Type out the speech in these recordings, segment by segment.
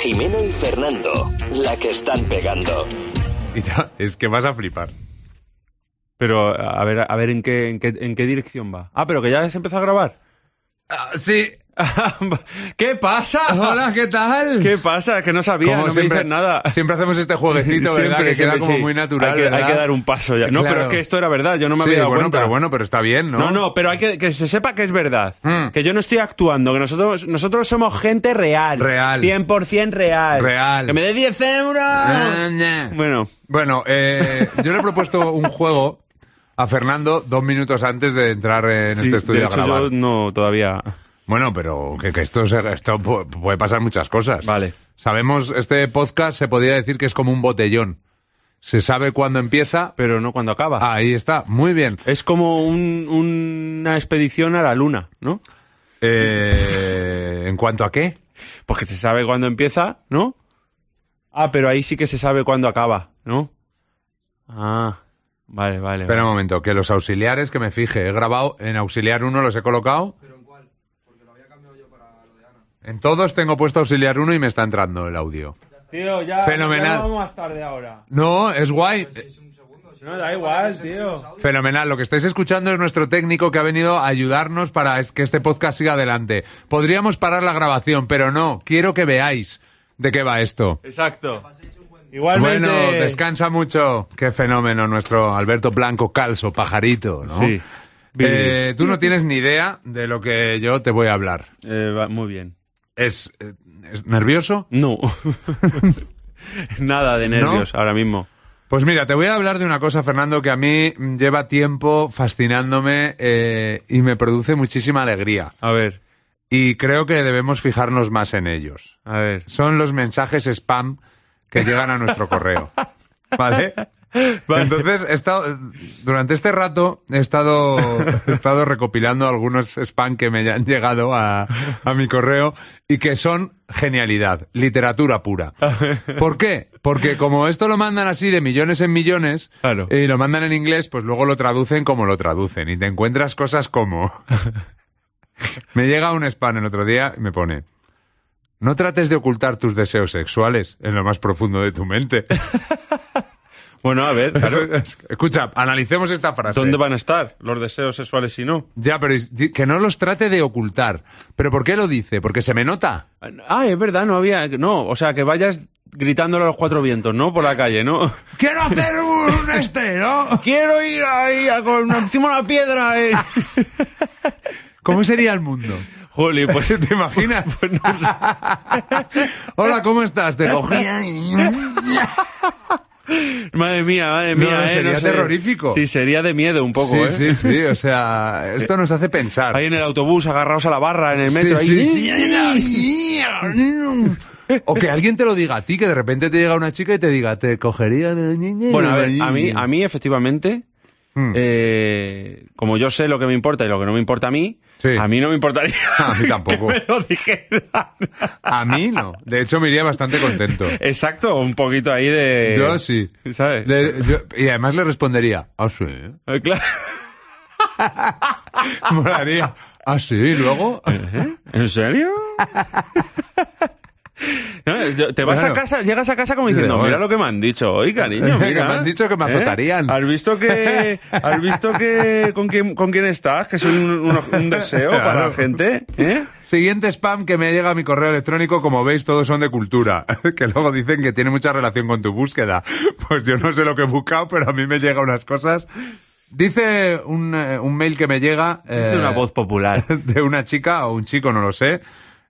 Jimeno y Fernando, la que están pegando. Es que vas a flipar. Pero, a ver, a ver en qué, en qué, en qué dirección va. Ah, pero que ya se empezó a grabar. sí. ¿Qué pasa? Hola, ¿qué tal? ¿Qué pasa? Que no sabía, Como no me dices nada. Siempre hacemos este jueguecito, ¿verdad? Siempre, que queda siempre, como sí. muy natural, Hay que, hay que dar un paso ya. No, Claro. pero es que esto era verdad, yo no me sí, había dado bueno, cuenta. pero bueno, pero está bien, ¿no? No, no, pero hay que que se sepa que es verdad. Mm. Que yo no estoy actuando, que nosotros nosotros somos gente real. Real. 100% real. Real. Que me dé 10 euros. Bueno, Bueno, eh, yo le he propuesto un juego a Fernando dos minutos antes de entrar en sí, este estudio de a hecho grabar. yo no todavía. Bueno, pero que, que esto, se- esto pu- puede pasar muchas cosas. Vale. Sabemos, este podcast se podría decir que es como un botellón. Se sabe cuándo empieza. Pero no cuando acaba. Ahí está, muy bien. Es como un- una expedición a la luna, ¿no? Eh, ¿En cuanto a qué? Porque se sabe cuándo empieza, ¿no? Ah, pero ahí sí que se sabe cuándo acaba, ¿no? Ah, vale, vale. Espera un momento, que los auxiliares que me fije, he grabado en auxiliar 1 los he colocado. ¿Pero en cuál? Porque lo había cambiado yo para lo de Ana. En todos tengo puesto auxiliar 1 y me está entrando el audio. Tío, ya, Fenomenal. ya vamos más tarde ahora. No, es guay. No, da igual, tío. Fenomenal. Lo que estáis escuchando es nuestro técnico que ha venido a ayudarnos para que este podcast siga adelante. Podríamos parar la grabación, pero no. Quiero que veáis de qué va esto. Exacto. Igualmente. Bueno, descansa mucho. Qué fenómeno nuestro Alberto Blanco Calzo, pajarito, ¿no? Sí. Eh, tú no tienes ni idea de lo que yo te voy a hablar. Eh, va- muy bien. ¿Es, es nervioso? No. Nada de nervios ahora mismo. Pues mira, te voy a hablar de una cosa, Fernando, que a mí lleva tiempo fascinándome eh, y me produce muchísima alegría. A ver, Y creo que debemos fijarnos más en ellos. a ver. Son los mensajes spam que llegan a nuestro correo. ¿Vale? Entonces, he estado, durante este rato he estado, he estado recopilando algunos spam que me han llegado a, a mi correo y que son genialidad, literatura pura. ¿Por qué? Porque como esto lo mandan así de millones en millones Claro. y lo mandan en inglés, pues luego lo traducen como lo traducen y te encuentras cosas como... me llega un spam el otro día y me pone... No trates de ocultar tus deseos sexuales en lo más profundo de tu mente. Bueno, a ver, claro. Escucha, analicemos esta frase. ¿Dónde van a estar los deseos sexuales si no? Ya, pero que no los trate de ocultar. ¿Pero por qué lo dice? ¿Porque se me nota? Ah, es verdad, no había. No, o sea, que vayas gritándole a los cuatro vientos, ¿no? Por la calle, ¿no? ¡Quiero hacer un este, ¿no? Quiero ir ahí a con encima de una piedra. Eh. ¿Cómo sería el mundo? Joli, pues ¿Te imaginas? Pues no sé. Hola, ¿cómo estás? Te cogía Madre mía, madre No, mía. no, eh, sería sé. terrorífico. Sí, sería de miedo un poco, Sí, ¿eh? sí, sí. O sea, esto nos hace pensar. Ahí en el autobús, agarrados a la barra, en el metro. Sí, ahí. sí. O que alguien te lo diga a ti, que de repente te llega una chica y te diga, te cogería. Bueno, a ver, a mí, a mí efectivamente, Hmm. eh, como yo sé lo que me importa y lo que no me importa a mí, Sí. a mí no me importaría A mí tampoco. que me lo dijeran. A mí no. De hecho, me iría bastante contento. Exacto, un poquito ahí de... Yo sí. ¿Sabes? Le- yo- y además le respondería, ah, sí. Eh, claro. Molaría. Ah, sí, y luego. ¿En serio? No, te vas Bueno. a casa, llegas a casa como diciendo, Bueno. mira lo que me han dicho hoy, cariño, Que mira. me han dicho que me ¿Eh? azotarían. ¿Has visto que, has visto que con quién, con quién estás? Que soy un, un- un deseo para la gente, ¿eh? Siguiente spam que me llega a mi correo electrónico, como veis, todos son de cultura. Que luego dicen que tiene mucha relación con tu búsqueda. Pues yo no sé lo que he buscado, pero a mí me llega unas cosas. Dice un, eh, un mail que me llega. De eh, una voz popular. de una chica o un chico, no lo sé,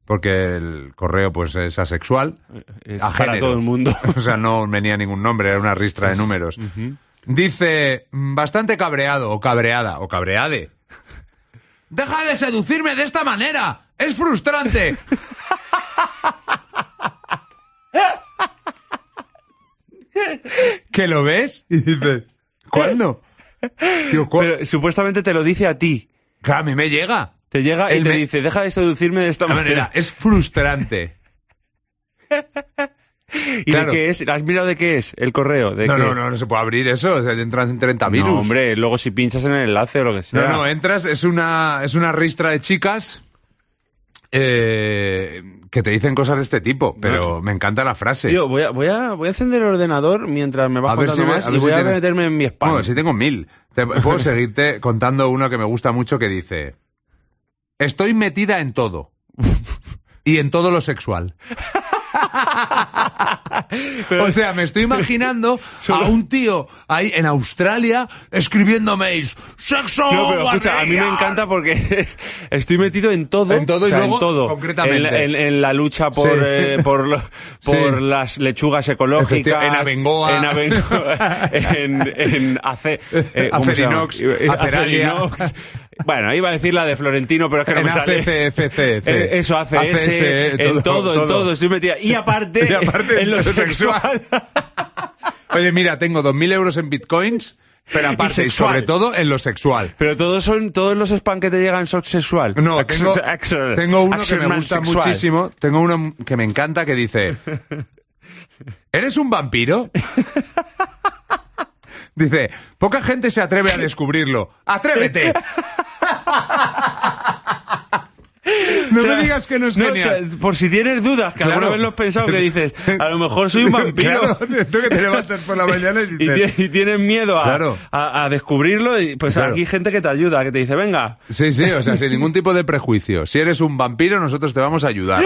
porque el correo pues es asexual. Es A para todo el mundo. O sea, no venía ningún nombre, era una ristra de números. Dice, "Mm, bastante cabreado, o cabreada, o cabreade. ¡Deja de seducirme de esta manera! ¡Es frustrante! ¿Que lo ves? Y dice, ¿cuándo? Digo, "¿Cu- Pero supuestamente te lo dice a ti. Claro, a mí me llega. Te llega y te me- dice, deja de seducirme de esta manera, manera. es frustrante. ¿Y claro. de qué es? ¿Has mirado de qué es el correo? ¿De No, qué? no, no, no se puede abrir eso. O sea, entran en 30 virus. No, hombre, luego si pinchas en el enlace o lo que sea. No, no, entras, es una, es una ristra de chicas eh, que te dicen cosas de este tipo, pero me encanta la frase. Tío, voy a, voy, a, voy a encender el ordenador mientras me vas A contando si me- más a y ver si voy a meterme en mi spam. Bueno, sí tengo mil. Te, puedo seguirte contando uno que me gusta mucho que dice: Estoy metida en todo. Y en todo lo sexual. o sea, me estoy imaginando a un tío ahí en Australia escribiendo mails. ¡Sexo! No, pero escucha, a mí me barriga". encanta porque estoy metido en todo. En todo y o sea, luego, en todo. concretamente. En, en- en la lucha por, Sí. eh, por, lo- por Sí. las lechugas ecológicas. En Abengoa. En Abengoa. en, en Ace, eh. Acerinox. Acerinox. Bueno, iba a decir la de Florentino, pero es que no En me sale. Eh, Eso hace ACS, ese, en todo, en todo, estoy metida. Y aparte, Y aparte en lo sexual. Oye, mira, tengo 2.000 euros en bitcoins, pero aparte y, sobre todo en lo sexual. Pero todos son, todos los spam que te llegan son sexual. No, tengo, tengo uno que me gusta sexual. muchísimo. Tengo uno que me encanta que dice: ¿Eres un vampiro? Dice: Poca gente se atreve a descubrirlo. ¡Atrévete! No O sea, me digas que no es genial. por si tienes dudas, que Claro. alguna vez lo has pensado, que dices, a lo mejor soy un vampiro. Claro, esto que te levantas por la mañana y dices... tienes miedo a, Claro. a- a descubrirlo, y pues Claro. aquí hay gente que te ayuda, que te dice, venga, Sí, sí, o sea, sin ningún tipo de prejuicio. Si eres un vampiro, nosotros te vamos a ayudar.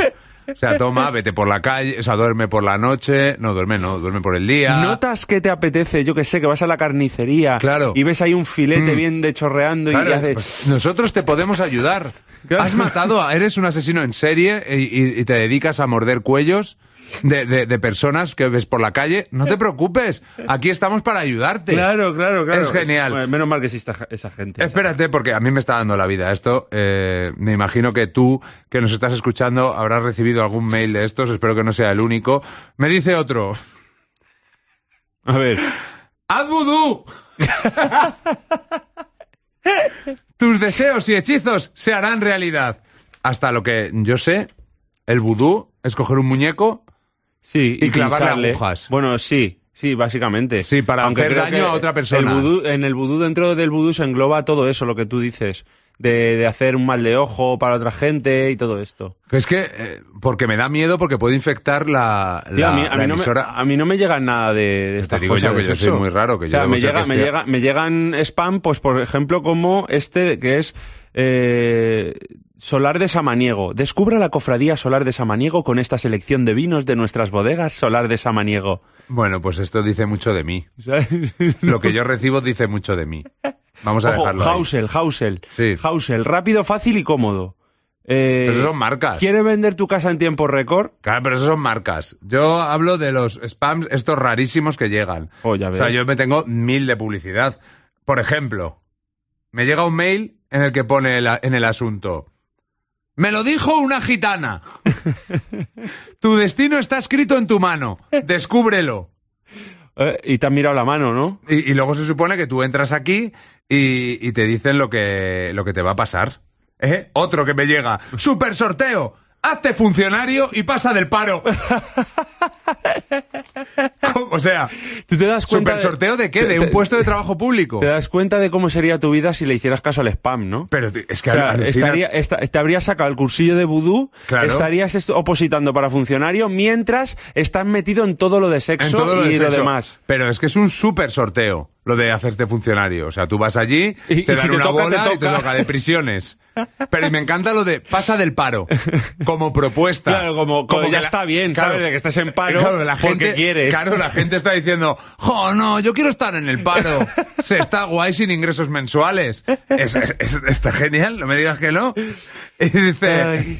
O sea, toma, vete por la calle, o sea, duerme por la noche. No, duerme no, duerme por el día. notas que te apetece, yo que sé, que vas a la carnicería Claro. y ves ahí un filete Mm. bien de chorreando y haces... pues nosotros te podemos ayudar. Has matado, a- eres un asesino en serie y, y- y te dedicas a morder cuellos de, de- de personas que ves por la calle. No te preocupes, aquí estamos para ayudarte. Claro, claro, claro. Es genial. Bueno, menos mal que existe esa gente. Espérate, porque a mí me está dando la vida esto. Eh, me imagino que tú, que nos estás escuchando, habrás recibido algún mail de estos. Espero que no sea el único. Me dice otro. A ver, ¡Haz vudú! Tus deseos y hechizos se harán realidad. Hasta lo que yo sé, el vudú es coger un muñeco. Sí. Y clavarle pinzarle. agujas. Bueno, sí. Sí, básicamente. Sí, para hacer daño a otra persona. el vudú- en el vudú, dentro del vudú se engloba todo eso, lo que tú dices. De, de hacer un mal de ojo para otra gente y todo esto. Es que, eh, porque me da miedo, porque puede infectar la, a, mí, a la mí no me, emisora. a mí no me llegan nada de, de estas digo cosas yo que yo soy muy raro, que o yo sea, debo me, llega, me, llega, me llegan spam, pues por ejemplo, como este que es eh, Solar de Samaniego. Descubra la cofradía Solar de Samaniego con esta selección de vinos de nuestras bodegas Solar de Samaniego. Bueno, pues esto dice mucho de mí. Lo que yo recibo dice mucho de mí. Vamos a Ojo, dejarlo ahí. Hausel, Hausel. Sí. Hausel, rápido, fácil y cómodo. Eh, Pero eso son marcas. ¿Quiere vender tu casa en tiempo récord? Claro, pero eso son marcas. Yo hablo de los spams estos rarísimos que llegan. Oh, ya o sea, yo me tengo mil de publicidad. Por ejemplo, me llega un mail en el que pone en el asunto. Me lo dijo una gitana. tu destino está escrito en tu mano. Descúbrelo. Eh, y te han mirado la mano, ¿no? Y, y luego se supone que tú entras aquí y, y te dicen lo que, lo que te va a pasar. ¿Eh? Otro que me llega. ¡Super sorteo! Hazte funcionario y pasa del paro. o sea, ¿Tú te das cuenta ¿super sorteo de qué? ¿De un puesto de trabajo público? Te das cuenta de cómo sería tu vida si le hicieras caso al spam, ¿no? Pero es que O sea, alucina- estaría, esta- te habrías sacado el cursillo de vudú, Claro. estarías est- opositando para funcionario mientras estás metido en todo lo de sexo de y lo demás. Pero es que es un súper sorteo lo de hacerte funcionario. O sea, tú vas allí, Y- te y dan si te una toca, te bola y te toca. de prisiones. Pero y me encanta lo de pasa del paro como propuesta. Claro, como, ya la- está bien, claro, ¿sabes? De que estés en paro claro, la porque gente, quieres. Claro, la gente está diciendo, ¡jo, no, yo quiero estar en el paro! Se está guay sin ingresos mensuales. Es- es- es- está genial, no me digas que no. Y dice,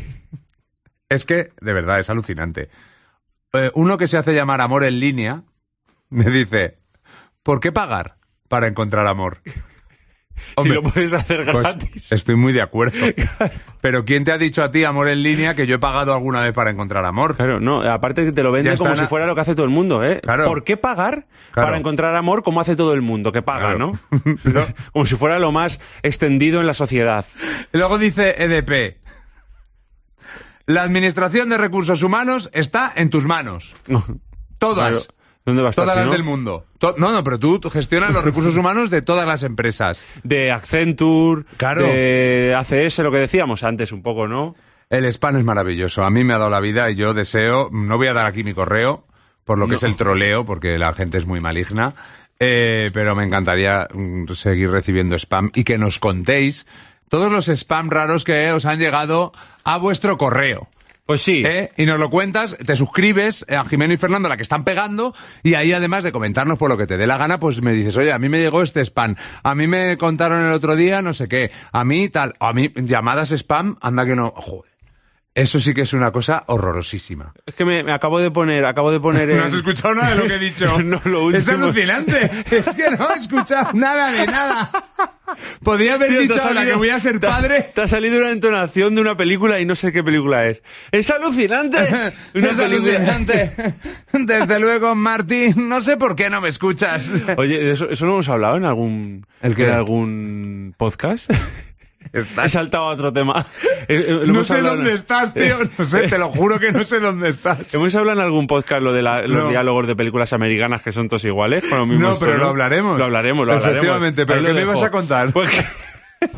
es que, de verdad, es alucinante. Eh, uno que se hace llamar amor en línea me dice, ¿por qué pagar para encontrar amor? si lo puedes hacer pues, gratis. estoy muy de acuerdo. Pero ¿quién te ha dicho a ti, amor en línea, que yo he pagado alguna vez para encontrar amor? Claro, no, aparte que te lo venden como si fuera lo que hace todo el mundo, ¿eh? Claro. ¿Por qué pagar Claro. para encontrar amor como hace todo el mundo? Que paga, Claro. ¿no? como si fuera lo más extendido en la sociedad. Luego dice EDP. La administración de recursos humanos está en tus manos. Todas. ¿Dónde va a estar Todas si las no? del mundo. No, no, pero tú gestionas los recursos humanos de todas las empresas. De Accenture, Claro. de ACS, lo que decíamos antes un poco, ¿no? El spam es maravilloso. A mí me ha dado la vida y yo deseo, no voy a dar aquí mi correo, por lo que No. es el troleo, porque la gente es muy maligna, eh, pero me encantaría mm, seguir recibiendo spam y que nos contéis todos los spam raros que os han llegado a vuestro correo. Pues sí. ¿eh? Y nos lo cuentas, te suscribes a Jimeno y Fernando, la que están pegando, y ahí además de comentarnos por lo que te dé la gana, pues me dices, oye, a mí me llegó este spam, a mí me contaron el otro día no sé qué, a mí tal, a mí llamadas spam, anda que no, joder. Eso sí que es una cosa horrorosísima. Es que me, me acabo de poner, acabo de poner. No en- has escuchado nada de lo que he dicho. No, lo Es alucinante. Es que no he escuchado nada de nada. Podría haber Tío, dicho ahora que voy a ser padre. Te ha salido una entonación de una película y no sé qué película es. ¡Es alucinante! Una es película- alucinante. Desde luego, Martín, no sé por qué no me escuchas. Oye, ¿de eso, ¿eso lo hemos hablado en algún, en algún podcast? He saltado a otro tema. Eh, eh, No sé en- dónde estás, tío. No sé, te lo juro que no sé dónde estás. Hemos hablado en algún podcast lo de la- los No. diálogos de películas americanas que son todos iguales, con los mismos No, pero tonos. lo hablaremos. Lo hablaremos, lo hablaremos. Efectivamente, pero Ahí ¿qué me ibas a contar? Pues que-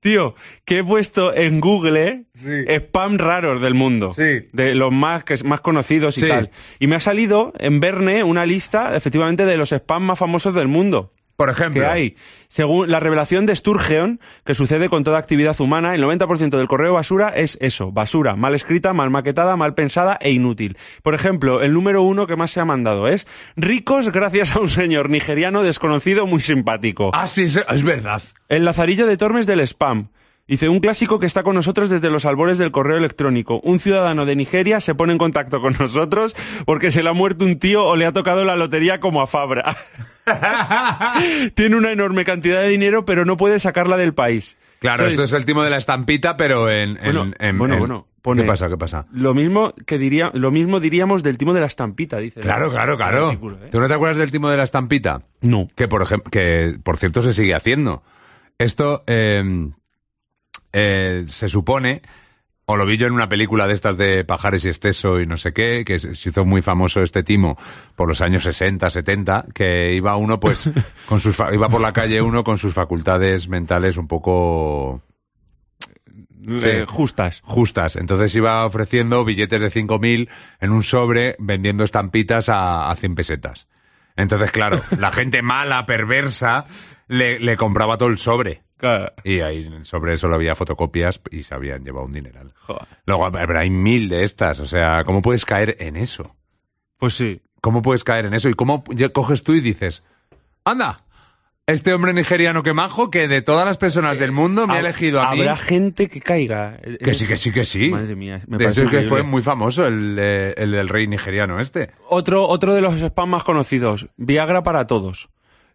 Tío, que he puesto en Google Sí. spam raros del mundo. Sí. De los más, que, más conocidos y Sí. tal. Y me ha salido en Verne una lista, efectivamente, de los spam más famosos del mundo. Por ejemplo. que hay. Según la revelación de Sturgeon, que sucede con toda actividad humana, el 90% del correo basura es eso, basura, mal escrita, mal maquetada, mal pensada e inútil. Por ejemplo, el número uno que más se ha mandado es ricos gracias a un señor nigeriano desconocido muy simpático. Ah, sí, es, es verdad. El lazarillo de Tormes del spam. Dice, un clásico que está con nosotros desde los albores del correo electrónico. Un ciudadano de Nigeria se pone en contacto con nosotros porque se le ha muerto un tío o le ha tocado la lotería como a Fabra. Tiene una enorme cantidad de dinero, pero no puede sacarla del país. Claro, Entonces, esto es el timo de la estampita, pero en... en- Bueno, en- bueno, en- bueno, pone- ¿Qué pasa? ¿Qué pasa? Lo mismo que diría, lo mismo diríamos del timo de la estampita, dice. Claro, claro, claro. artículo, ¿eh? ¿Tú no te acuerdas del timo de la estampita? No. Que por ejemplo, que por cierto se sigue haciendo. Esto eh, eh, se supone, o lo vi yo en una película de estas de Pajares y Esteso y no sé qué, que se hizo muy famoso este timo por los años 60, 70, que iba uno pues con sus iba por la calle uno con sus facultades mentales un poco justas. justas. Entonces iba ofreciendo billetes de 5.000 en un sobre vendiendo estampitas a, a 100 pesetas. Entonces, claro, la gente mala, perversa, le, le compraba todo el sobre. Claro. Y ahí sobre solo había fotocopias y se habían llevado un dineral. Joder. Luego, pero hay mil de estas. O sea, ¿cómo puedes caer en eso? Pues sí. ¿Cómo puedes caer en eso? ¿Y cómo coges tú y dices, anda, este hombre nigeriano que majo, que de todas las personas del mundo me ha Hab- elegido a mí? Habrá gente que caiga. en Que sí, eso. que sí, que sí. Madre mía, me de es que fue muy famoso el, eh, el del rey nigeriano este. Otro, otro de los spam más conocidos, Viagra para todos.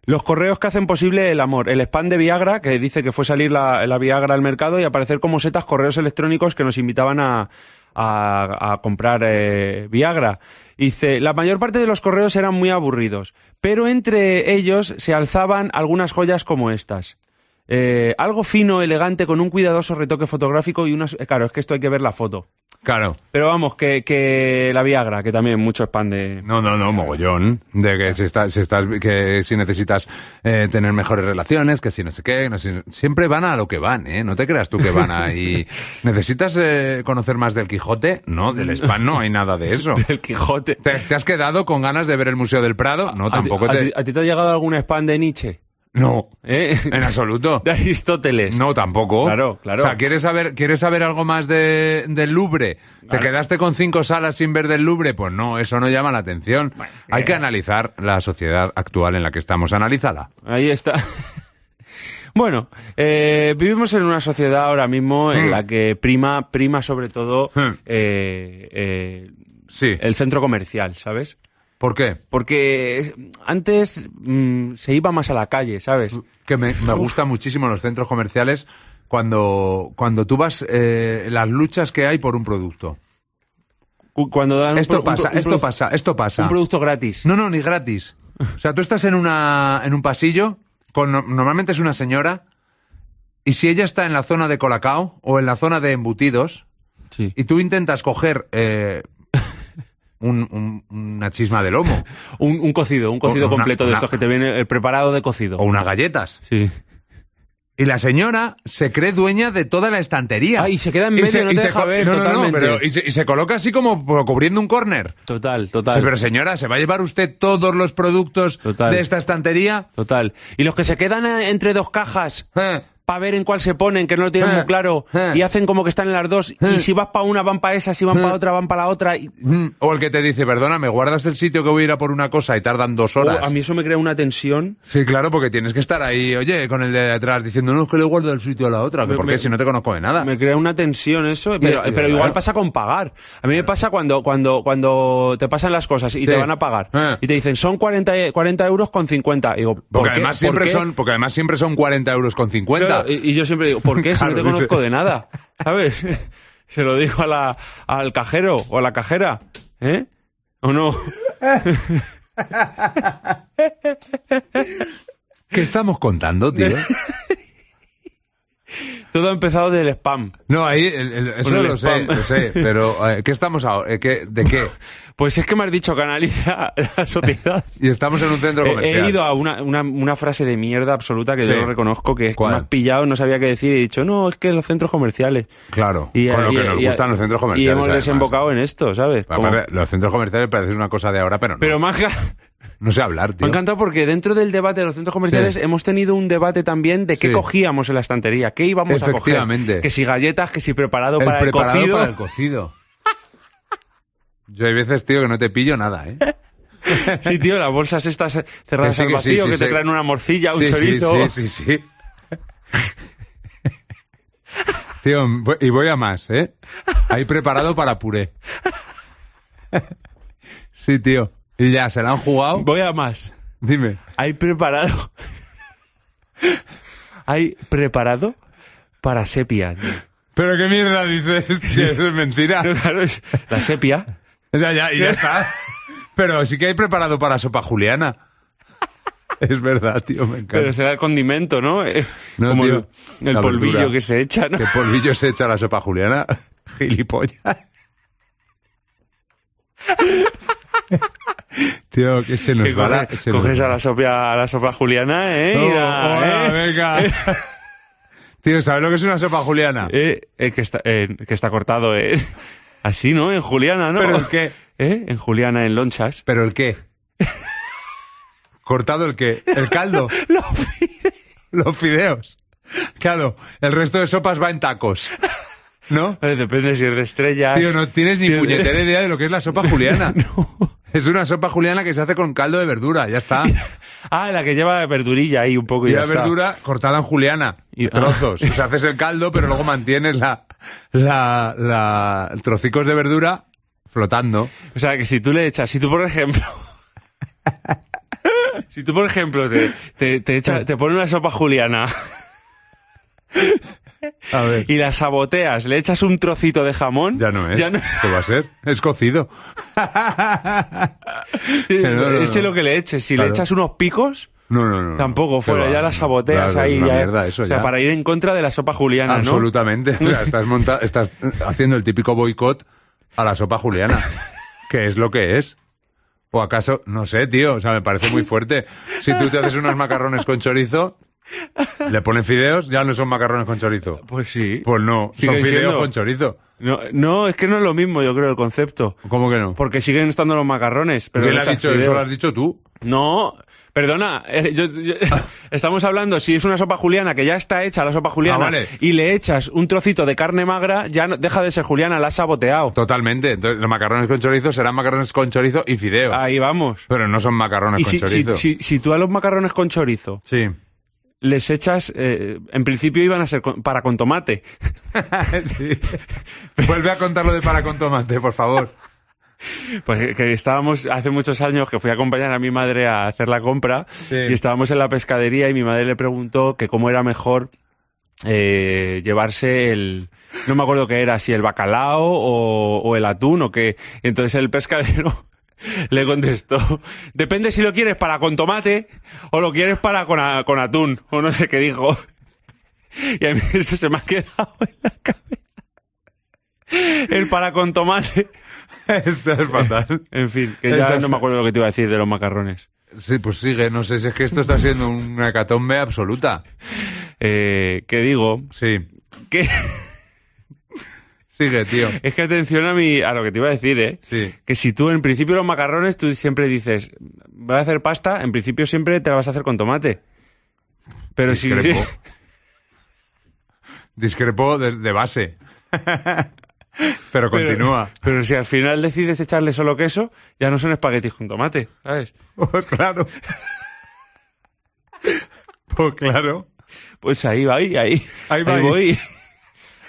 Los correos que hacen posible el amor. El spam de Viagra, que dice que fue salir la, la Viagra al mercado y aparecer como setas correos electrónicos que nos invitaban a, comprar eh, Viagra. Dice, la mayor parte de los correos eran muy aburridos, pero entre ellos se alzaban algunas joyas como estas. Eh, algo fino, elegante, con un cuidadoso retoque fotográfico y unas... eh, Claro, es que esto hay que ver la foto. Claro. Pero vamos, que, que la Viagra, que también mucho spam de... No, no, no, mogollón. De que si estás, si estás, que si necesitas eh, tener mejores relaciones, que si no sé qué, no sé- siempre van a lo que van, ¿eh? No te creas tú que van ahí. ¿Necesitas eh, conocer más del Quijote? No, del spam no hay nada de eso. El Quijote. ¿Te, te has quedado con ganas de ver el Museo del Prado? No, ¿A ti- tampoco a te... ti, a ti te ha llegado algún spam de Nietzsche? No, ¿Eh? en absoluto. De Aristóteles. No, tampoco. Claro, claro. O sea, ¿quieres saber, ¿quieres saber algo más de, del Louvre? ¿Te Claro. quedaste con cinco salas sin ver del Louvre? Pues no, eso no llama la atención. Hay que analizar la sociedad actual en la que estamos. Analízala. Ahí está. bueno, eh, vivimos en una sociedad ahora mismo en Hmm. la que prima, prima sobre todo Hmm. eh, eh, Sí. el centro comercial, ¿sabes? ¿Por qué? Porque antes mm, se iba más a la calle, ¿sabes? Que me, me gustan muchísimo los centros comerciales cuando, cuando tú vas, eh, las luchas que hay por un producto. Cu- Cuando dan un Esto un pasa, pro- un esto pasa, esto pasa. Un producto gratis. No, no, ni gratis. O sea, tú estás en una en un pasillo con no- normalmente es una señora y si ella está en la zona de colacao o en la zona de embutidos Sí. y tú intentas coger eh, un- un- una chisma de lomo Un, un cocido, un cocido completo de una- estos que te viene el preparado de cocido. o unas galletas, Sí. Y la señora se cree dueña de toda la estantería. Ah, y se queda en medio, no te deja ver no, no, no, totalmente. pero y, se, y se coloca así como cubriendo un córner. Total, total. Sí, pero señora, ¿se va a llevar usted todos los productos Total. de esta estantería? Total. Y los que se quedan eh, entre dos cajas Eh, para ver en cuál se ponen, que no lo tienen Eh, muy claro, eh. y hacen como que están en las dos, Eh. y si vas para una, van para esa, si van para otra, van para la otra. y- mm, O el que te dice, perdona, ¿me guardas el sitio que voy a ir a por una cosa y tardan dos horas? Oh, a mí eso me crea una tensión. Sí, claro, porque tienes que estar ahí, oye, con el de atrás diciendo, no, es que le guardo el sitio a la otra. Me- ¿Por qué? me- Si no te conozco de nada. Me crea una tensión eso, pero, y- pero claro. igual pasa con pagar. A mí me pasa cuando, cuando, cuando te pasan las cosas y Sí. te van a pagar Eh. y te dicen son 40, e- 40 euros con 50. Y digo, ¿por Porque además ¿Por siempre son, porque además siempre son 40 euros con 50. Claro, y, y yo siempre digo, ¿por qué? Si no te dice- conozco de nada, ¿sabes? Se lo digo a la, al cajero o a la cajera, ¿eh? ¿O no? ¿Qué estamos contando, tío? Todo ha empezado del spam. No, ahí, el- el- eso el lo sé, lo sé, pero eh, ¿qué estamos ahora? Eh, ¿qué- ¿De qué? Pues es que me has dicho que analiza la sociedad. Y estamos en un centro comercial. he ido a una, una, una frase de mierda absoluta que Sí. yo no reconozco, que es que has pillado, no sabía qué decir, y he dicho, no, es que los centros comerciales. Claro, Y, con lo y- que nos gustan los centros comerciales. Y hemos además. desembocado en esto, ¿sabes? Aparte, los centros comerciales parecen una cosa de ahora, pero no. pero enca- no sé hablar, me tío. ha encantado porque dentro del debate de los centros comerciales Sí. hemos tenido un debate también de qué Sí. cogíamos en la estantería, qué íbamos a coger. Efectivamente. Que si galletas, que si preparado el para preparado el cocido. para el cocido. Yo hay veces, tío, que no te pillo nada, ¿eh? Sí, tío, las bolsas estas cerradas Que sí, al que vacío, sí, que te traen una morcilla, un chorizo. sí, sí, sí. Tío, y voy a más, ¿eh? Ahí preparado para puré. Sí, tío. Y ya, ¿se la han jugado? Voy a más. Dime. Hay preparado. Hay preparado para sepia. tío. ¿Pero qué mierda dices? tío? Eso es mentira. Claro, es la sepia. Ya, ya, y ya está. Pero sí que hay preparado para sopa juliana. Es verdad, tío, me encanta. Pero será el condimento, ¿no? Eh, No, Como tío, el, el la polvillo verdura. que se echa, ¿no? ¿Qué polvillo se echa a la sopa juliana? Gilipollas. Tío, que se nos Que va la- coges, se a la sopa, a la sopa juliana, ¿eh? Oh, la- hola, ¿eh? venga. Tío, ¿sabes lo que es una sopa juliana? Eh, eh, que, está, eh, que está cortado, ¿eh? Así, ¿no? En Juliana, ¿no? ¿Pero el qué? ¿Eh? En Juliana, en lonchas. ¿Pero el qué? ¿Cortado el qué? ¿El caldo? Los fideos. Los fideos. Claro, el resto de sopas va en tacos. ¿No? Depende si es de estrellas. Tío, no tienes ni puñetera idea de lo que es la sopa juliana. Es una sopa juliana que se hace con caldo de verdura, ya está. Ah, la que lleva verdurilla ahí un poco y Y ya la está. verdura cortada en juliana, Y- trozos. O sea, haces el caldo, pero luego mantienes la, la, la, trocicos de verdura flotando. O sea, que si tú le echas, si tú por ejemplo... si tú por ejemplo te, te, te, echa- te pones una sopa juliana A ver. y la saboteas, le echas un trocito de jamón... Ya no es. Ya no, ¿Qué va a ser? Es cocido. no, no, eche no. lo que le eches. Si Claro. le echas unos picos... No, no, no. Tampoco, ¿Qué fuera, ya la saboteas Claro, ahí. es ya, mierda eso o sea, ya. para ir en contra de la sopa juliana, ¿no? Absolutamente. O sea, estás, monta estás haciendo el típico boicot a la sopa juliana. que es lo que es. ¿O acaso? No sé, tío. O sea, me parece muy fuerte. Si tú te haces unos macarrones con chorizo, le pones fideos, ya no son macarrones con chorizo. Pues sí. Pues no, son fideos siendo. con chorizo. No, no, es que no es lo mismo, yo creo, el concepto. ¿Cómo que no? Porque siguen estando los macarrones. Pero ¿Quién le ha dicho eso? Lo has dicho tú. No, perdona, eh, yo- yo- estamos hablando, si es una sopa juliana que ya está hecha la sopa juliana Ah, vale. y le echas un trocito de carne magra, ya no- deja de ser juliana, la has saboteado. Totalmente. Entonces, los macarrones con chorizo serán macarrones con chorizo y fideos. Ahí vamos. Pero no son macarrones Y con si, si, chorizo. si, si tú a los macarrones con chorizo Sí. Les echas, eh, en principio iban a ser con- para con tomate. Sí. Vuelve a contar lo de para con tomate, por favor. Pues que- estábamos hace muchos años que fui a acompañar a mi madre a hacer la compra Sí. y estábamos en la pescadería y mi madre le preguntó que cómo era mejor eh, llevarse el no me acuerdo qué era si el bacalao o, o el atún o qué entonces el pescadero le contestó depende si lo quieres para con tomate o lo quieres para con, a- con atún o no sé qué dijo y a mí eso se me ha quedado en la cabeza el para con tomate Esto es fatal. en fin, que ya Estás- no me acuerdo lo que te iba a decir de los macarrones. Sí, pues sigue. No sé si es que esto está siendo una hecatombe absoluta. Eh, que digo Sí. que Sigue, tío. es que atención a mi a lo que te iba a decir, ¿eh? Sí. Que si tú en principio los macarrones tú siempre dices, voy a hacer pasta, en principio siempre te la vas a hacer con tomate. Pero si Discrepo. Discrepo de, de base. Pero Pero- continúa. Pero si al final decides echarle solo queso, ya no son espaguetis con tomate, ¿sabes? Pues claro. Pues claro. Pues ahí va, ahí, ahí. Ahí va, ahí. voy.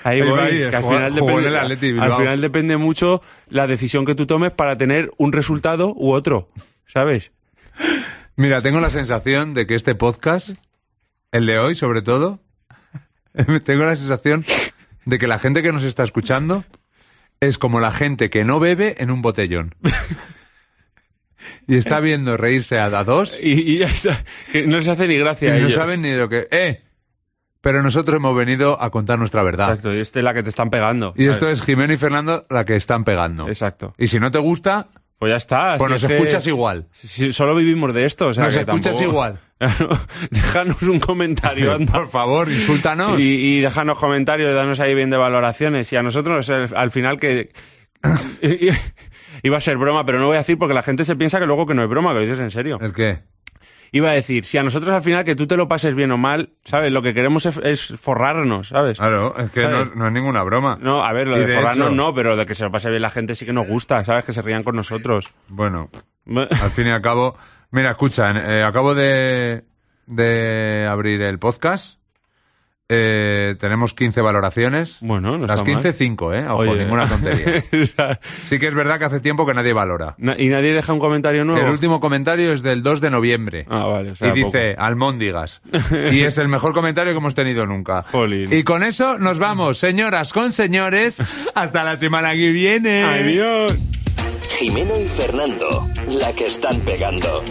Ahí, voy. ahí. que al final, jugó depende, al final depende mucho la decisión que tú tomes para tener un resultado u otro, ¿sabes? Mira, tengo la sensación de que este podcast, el de hoy sobre todo, tengo la sensación de que la gente que nos está escuchando es como la gente que no bebe en un botellón. Y está viendo reírse a, a dos Y, y ya está. Que no les hace ni gracia y a no saben ni de lo que... ¡Eh! Pero nosotros hemos venido a contar nuestra verdad. Exacto, y esta es la que te están pegando. Y esto es Jimeno y Fernando la que están pegando. Exacto. Y si no te gusta, Pues ya está. pues si nos es que- escuchas igual. si- si solo vivimos de esto. O sea, Nos que escuchas tampoco- igual. Déjanos un comentario, anda. Por favor, insúltanos. Y, y déjanos comentarios, danos ahí bien de valoraciones. Y a nosotros, al final, que. Iba a ser broma, pero no voy a decir porque la gente se piensa que luego que no es broma, que lo dices en serio. ¿El qué? Iba a decir, si a nosotros al final que tú te lo pases bien o mal, ¿sabes? Lo que queremos es, es forrarnos, ¿sabes? Claro, es que no, es- no es ninguna broma. No, a ver, lo Y de, de forrarnos hecho- no, pero de que se lo pase bien la gente sí que nos gusta, ¿sabes? Que se rían con nosotros. Bueno, al fin y al cabo. Mira, escucha, eh, acabo de, de abrir el podcast. Eh, tenemos 15 valoraciones. Bueno, no Las está 15, mal. 5, ¿eh? Ojo, Oye. ninguna tontería. Sí que es verdad que hace tiempo que nadie valora. na- ¿Y nadie deja un comentario nuevo? El último comentario es del 2 de noviembre. Ah, vale, o sea, y dice, almóndigas. y es el mejor comentario que hemos tenido nunca. Jolín. Y con eso nos vamos, señoras con señores, hasta la semana que viene. Adiós. Jimeno y Fernando, la que están pegando.